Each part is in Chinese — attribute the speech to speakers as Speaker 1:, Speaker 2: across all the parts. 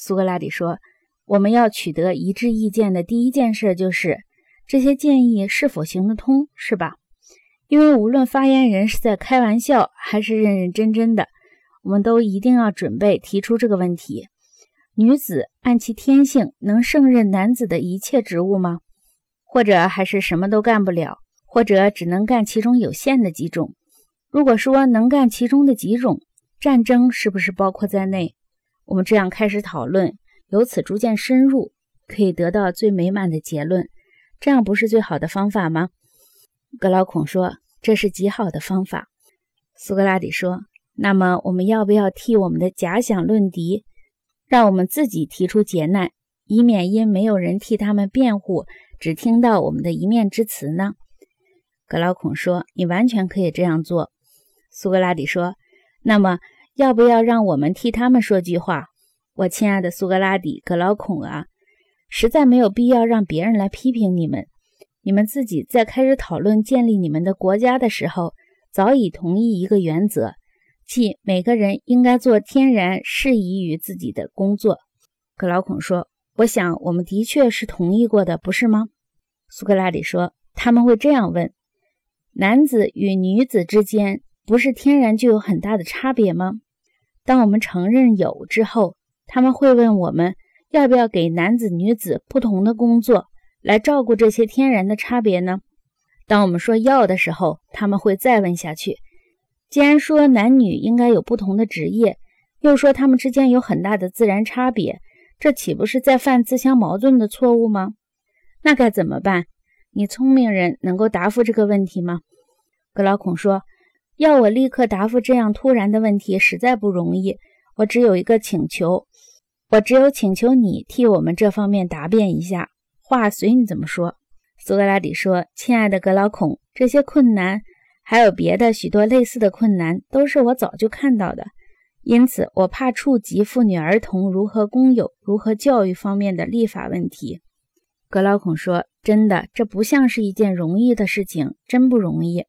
Speaker 1: 苏格拉底说：“我们要取得一致意见的第一件事就是这些建议是否行得通，是吧？因为无论发言人是在开玩笑还是认认真真的，我们都一定要准备提出这个问题：女子按其天性能胜任男子的一切职务吗？或者还是什么都干不了，或者只能干其中有限的几种？如果说能干其中的几种，战争是不是包括在内？”我们这样开始讨论，由此逐渐深入，可以得到最美满的结论。这样不是最好的方法吗？格劳孔说：“这是极好的方法。”苏格拉底说：“那么我们要不要替我们的假想论敌，让我们自己提出劫难，以免因没有人替他们辩护，只听到我们的一面之词呢？”格劳孔说：“你完全可以这样做。”苏格拉底说：“那么。”要不要让我们替他们说句话，我亲爱的苏格拉底、格劳孔啊，实在没有必要让别人来批评你们。你们自己在开始讨论建立你们的国家的时候，早已同意一个原则，即每个人应该做天然适宜于自己的工作。格劳孔说：“我想我们的确是同意过的，不是吗？”苏格拉底说：“他们会这样问：男子与女子之间不是天然就有很大的差别吗？”当我们承认有之后，他们会问我们要不要给男子、女子不同的工作来照顾这些天然的差别呢？当我们说要的时候，他们会再问下去：既然说男女应该有不同的职业，又说他们之间有很大的自然差别，这岂不是在犯自相矛盾的错误吗？那该怎么办？你聪明人能够答复这个问题吗？格劳孔说。要我立刻答复这样突然的问题，实在不容易。我只有一个请求，我只有请求你替我们这方面答辩一下。话随你怎么说。苏格拉底说：“亲爱的格劳孔，这些困难，还有别的许多类似的困难，都是我早就看到的。因此，我怕触及妇女儿童如何公有、如何教育方面的立法问题。”格劳孔说：“真的，这不像是一件容易的事情，真不容易。”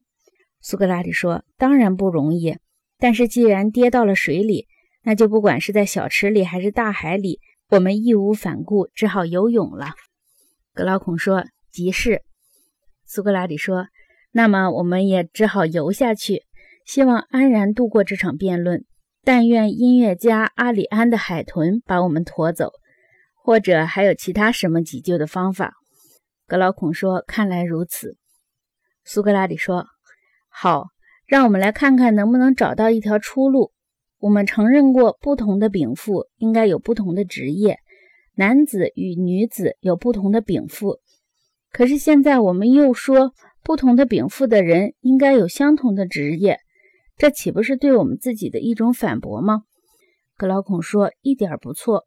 Speaker 1: 苏格拉底说：“当然不容易，但是既然跌到了水里，那就不管是在小池里还是大海里，我们义无反顾，只好游泳了。”格劳孔说：“即是。”苏格拉底说：“那么我们也只好游下去，希望安然度过这场辩论。但愿音乐家阿里安的海豚把我们驮走，或者还有其他什么急救的方法。”格劳孔说：“看来如此。”苏格拉底说。好，让我们来看看能不能找到一条出路。我们承认过，不同的禀赋应该有不同的职业，男子与女子有不同的禀赋。可是现在我们又说，不同的禀赋的人应该有相同的职业，这岂不是对我们自己的一种反驳吗？格劳孔说：“一点不错。”